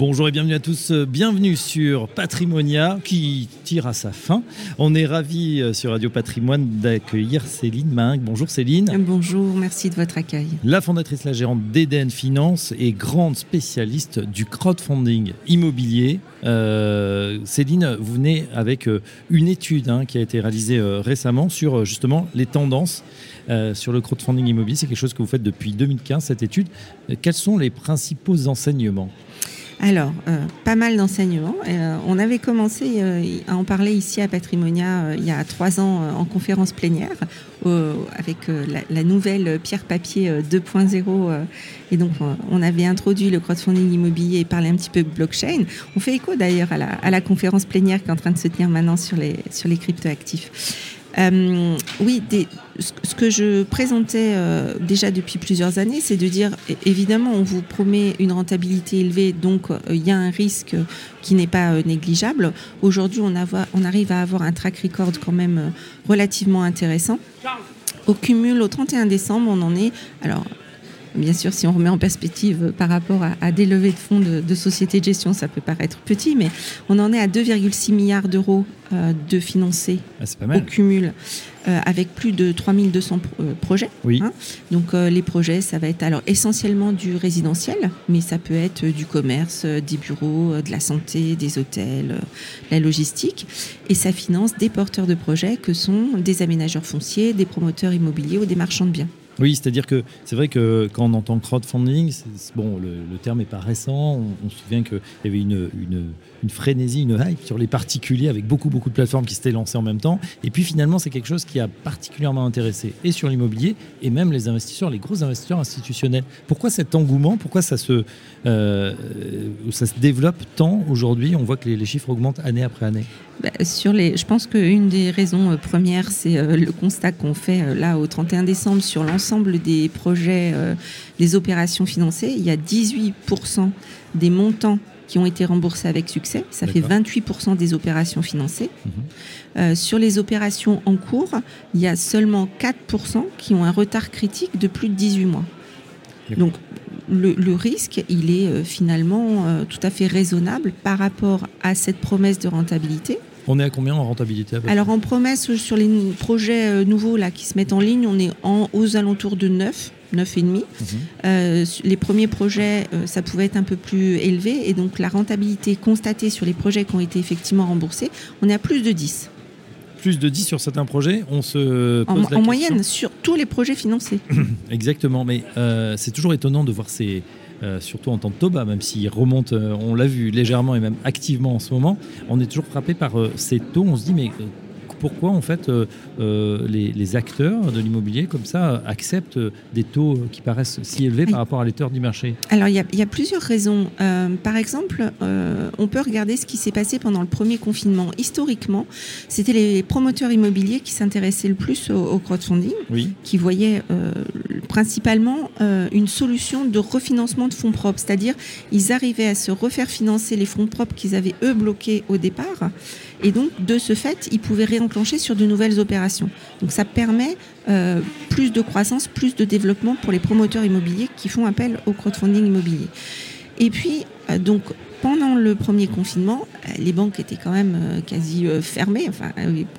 Bonjour et bienvenue à tous. Bienvenue sur Patrimonia qui tire à sa fin. On est ravis euh, sur Radio Patrimoine d'accueillir Céline Mingue. Bonjour Céline. Bonjour, merci de votre accueil. La fondatrice, la gérante d'Eden Finance et grande spécialiste du crowdfunding immobilier. Euh, Céline, vous venez avec euh, une étude hein, qui a été réalisée récemment sur justement les tendances sur le crowdfunding immobilier. C'est quelque chose que vous faites depuis 2015, cette étude. quels sont les principaux enseignements? Alors, euh, pas mal d'enseignements. Euh, on avait commencé euh, à en parler ici à Patrimonia il y a trois ans en conférence plénière avec la, nouvelle pierre papier 2.0. et donc, on avait introduit le crowdfunding immobilier et parlé un petit peu blockchain. On fait écho d'ailleurs à la, à la, conférence plénière qui est en train de se tenir maintenant sur les, sur les cryptoactifs. Euh, oui, ce que je présentais euh, déjà depuis plusieurs années, c'est de dire, évidemment, on vous promet une rentabilité élevée, donc euh, il y a un risque qui n'est pas négligeable. Aujourd'hui, on, on, arrive à avoir un track record quand même relativement intéressant. Au cumul, au 31 décembre, on en est, alors Bien sûr, si on remet en perspective par rapport à, des levées de fonds de, sociétés de gestion, ça peut paraître petit, mais on en est à 2,6 milliards d'euros euh, de financés ah, au cumul, euh, avec plus de 3200 euh, projets. Oui. Hein. Donc les projets, ça va être alors essentiellement du résidentiel, mais ça peut être du commerce, des bureaux, de la santé, des hôtels, la logistique, et ça finance des porteurs de projets que sont des aménageurs fonciers, des promoteurs immobiliers ou des marchands de biens. Oui, c'est-à-dire que c'est vrai que quand on entend crowdfunding, bon, le, terme n'est pas récent. On, se souvient qu'il y avait une, une, frénésie, une hype sur les particuliers avec beaucoup, beaucoup de plateformes qui s'étaient lancées en même temps. Et puis finalement, c'est quelque chose qui a particulièrement intéressé et sur l'immobilier et même les investisseurs, les gros investisseurs institutionnels. Pourquoi cet engouement? Pourquoi ça se, euh, ça se développe tant aujourd'hui? On voit que les chiffres augmentent année après année. Bah, sur les, je pense qu'une des raisons euh, premières, c'est euh, le constat qu'on fait euh, là au 31 décembre sur l'ensemble des projets, des opérations financées. Il y a 18% des montants qui ont été remboursés avec succès. Ça fait 28% des opérations financées. Mhm. sur les opérations en cours, il y a seulement 4% qui ont un retard critique de plus de 18 mois. Donc le, le, risque, il est finalement tout à fait raisonnable par rapport à cette promesse de rentabilité. On est à combien en rentabilité Alors en promesse sur les projets euh, nouveaux là qui se mettent en ligne, on est en, aux alentours de 9. 9,5. Mhm. Euh, les premiers projets, euh, ça pouvait être un peu plus élevé. Et donc, la rentabilité constatée sur les projets qui ont été effectivement remboursés, on est à plus de 10. Plus de 10 sur certains projets, on se pose en, en moyenne, sur tous les projets financés. Exactement, mais c'est toujours étonnant de voir ces, euh, surtout en temps de Toba, même s'il remonte, euh, on l'a vu légèrement et même activement en ce moment, on est toujours frappé par euh, ces taux. On se dit, mais pourquoi en fait euh, euh, les, acteurs de l'immobilier comme ça acceptent des taux qui paraissent si élevés par rapport à l'état du marché? Alors il y, a plusieurs raisons. Euh, par exemple, on peut regarder ce qui s'est passé pendant le premier confinement. Historiquement, c'était les promoteurs immobiliers qui s'intéressaient le plus au, crowdfunding, qui voyaient principalement une solution de refinancement de fonds propres, c'est-à-dire ils arrivaient à se refaire financer les fonds propres qu'ils avaient eux bloqués au départ et donc, de ce fait, ils pouvaient réenclencher sur de nouvelles opérations. Donc, ça permet euh, plus de croissance, plus de développement pour les promoteurs immobiliers qui font appel au crowdfunding immobilier. Et puis, euh, donc, pendant le premier confinement, euh, les banques étaient quand même quasi fermées, enfin,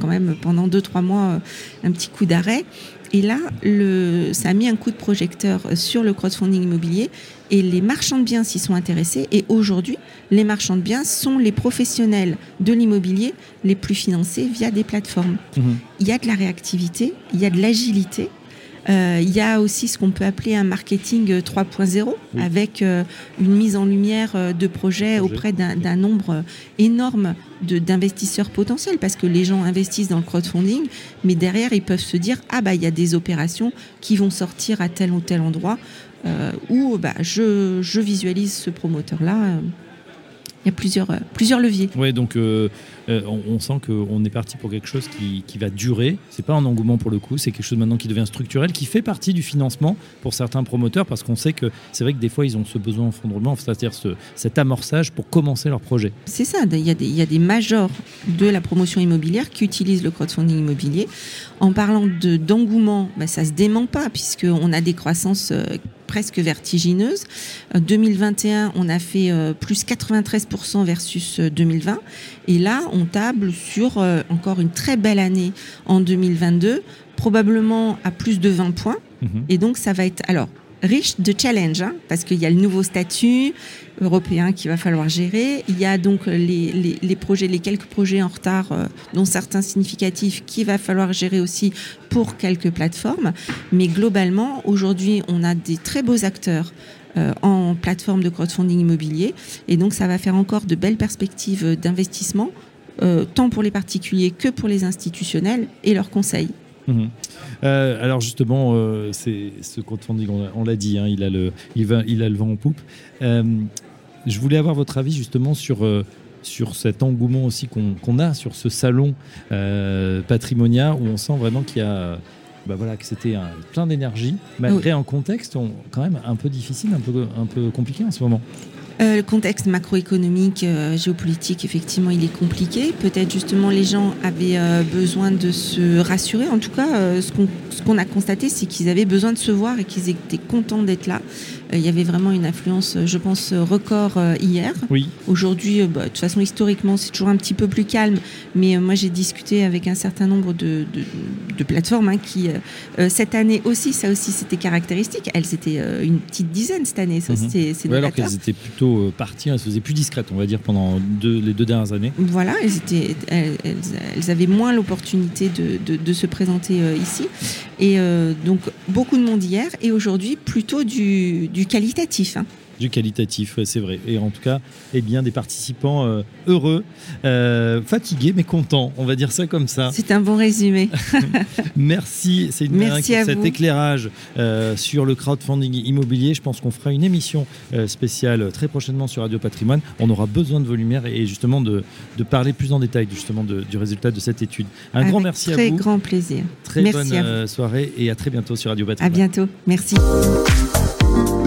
quand même pendant deux, trois mois, un petit coup d'arrêt. Et là, le, ça a mis un coup de projecteur sur le crowdfunding immobilier et les marchands de biens s'y sont intéressés. Et aujourd'hui, les marchands de biens sont les professionnels de l'immobilier les plus financés via des plateformes. Mhm. Il y a de la réactivité, il y a de l'agilité. Euh, il y a aussi ce qu'on peut appeler un marketing 3.0 avec euh, une mise en lumière euh, de projets auprès d'un nombre énorme d'investisseurs potentiels parce que les gens investissent dans le crowdfunding, mais derrière ils peuvent se dire ah bah il y a des opérations qui vont sortir à tel ou tel endroit où bah, je, je, visualise ce promoteur là il y a plusieurs, plusieurs leviers. Oui, donc on, sent qu'on est parti pour quelque chose qui, qui va durer. C'est pas un engouement pour le coup, c'est quelque chose maintenant qui devient structurel, qui fait partie du financement pour certains promoteurs, parce qu'on sait que c'est vrai que des fois ils ont ce besoin en fonds de roulement, c'est-à-dire ce, cet amorçage pour commencer leur projet. C'est ça, il y, a des, il y a des majors de la promotion immobilière qui utilisent le crowdfunding immobilier. En parlant d'engouement, bah, ça se dément pas, puisqu'on a des croissances presque vertigineuse. 2021, euh, on a fait euh, plus 93% versus 2020. Euh, Et là, on table sur encore une très belle année en 2022, probablement à plus de 20 points. Mhm. Et donc, ça va être... Alors, riche de challenge, hein, parce qu'il y a le nouveau statut européen qu'il va falloir gérer. Il y a donc les, les, projets, les quelques projets en retard, euh, dont certains significatifs, qu'il va falloir gérer aussi pour quelques plateformes. Mais globalement, aujourd'hui, on a des très beaux acteurs euh, en plateforme de crowdfunding immobilier. Et donc, ça va faire encore de belles perspectives d'investissement, euh, tant pour les particuliers que pour les institutionnels et leurs conseils. Mhm. Euh, alors justement, euh, c'est ce crowdfunding, on l'a dit, hein, il, a le, il, va, il a le vent en poupe. Euh, je voulais avoir votre avis justement sur, sur cet engouement aussi qu'on a sur ce salon Patrimonia où on sent vraiment qu'il y a... Bah voilà, que c'était plein d'énergie, malgré un contexte quand même un peu difficile, un peu, un peu compliqué en ce moment. Le contexte macroéconomique, géopolitique, effectivement, il est compliqué. Peut-être justement les gens avaient besoin de se rassurer. En tout cas, ce qu'on ce qu'on a constaté, c'est qu'ils avaient besoin de se voir et qu'ils étaient contents d'être là. Euh, il y avait vraiment une influence, euh, je pense, record euh, hier. Oui. Aujourd'hui, bah, de toute façon, historiquement, c'est toujours un petit peu plus calme. Mais moi, j'ai discuté avec un certain nombre de, plateformes hein, qui, cette année aussi, ça aussi, c'était caractéristique. Elles étaient une petite dizaine cette année. Ça, mhm. alors qu'elles étaient plutôt parties, elles se faisaient plus discrètes, on va dire, pendant les deux dernières années. Voilà, elles, étaient, elles, avaient moins l'opportunité de, se présenter ici. Et euh, donc beaucoup de monde hier et aujourd'hui plutôt du, qualitatif. Hein du qualitatif, c'est vrai. Et en tout cas, eh bien, des participants euh, heureux, euh, fatigués mais contents, on va dire ça comme ça. C'est un bon résumé. Merci, c'est une Merci pour cet éclairage euh, sur le crowdfunding immobilier. Je pense qu'on fera une émission spéciale très prochainement sur Radio Patrimoine. On aura besoin de vos lumières et justement de, de parler plus en détail justement du résultat de cette étude. Un grand merci à vous. Très grand plaisir. Très bonne soirée et à très bientôt sur Radio Patrimoine. À bientôt. Merci.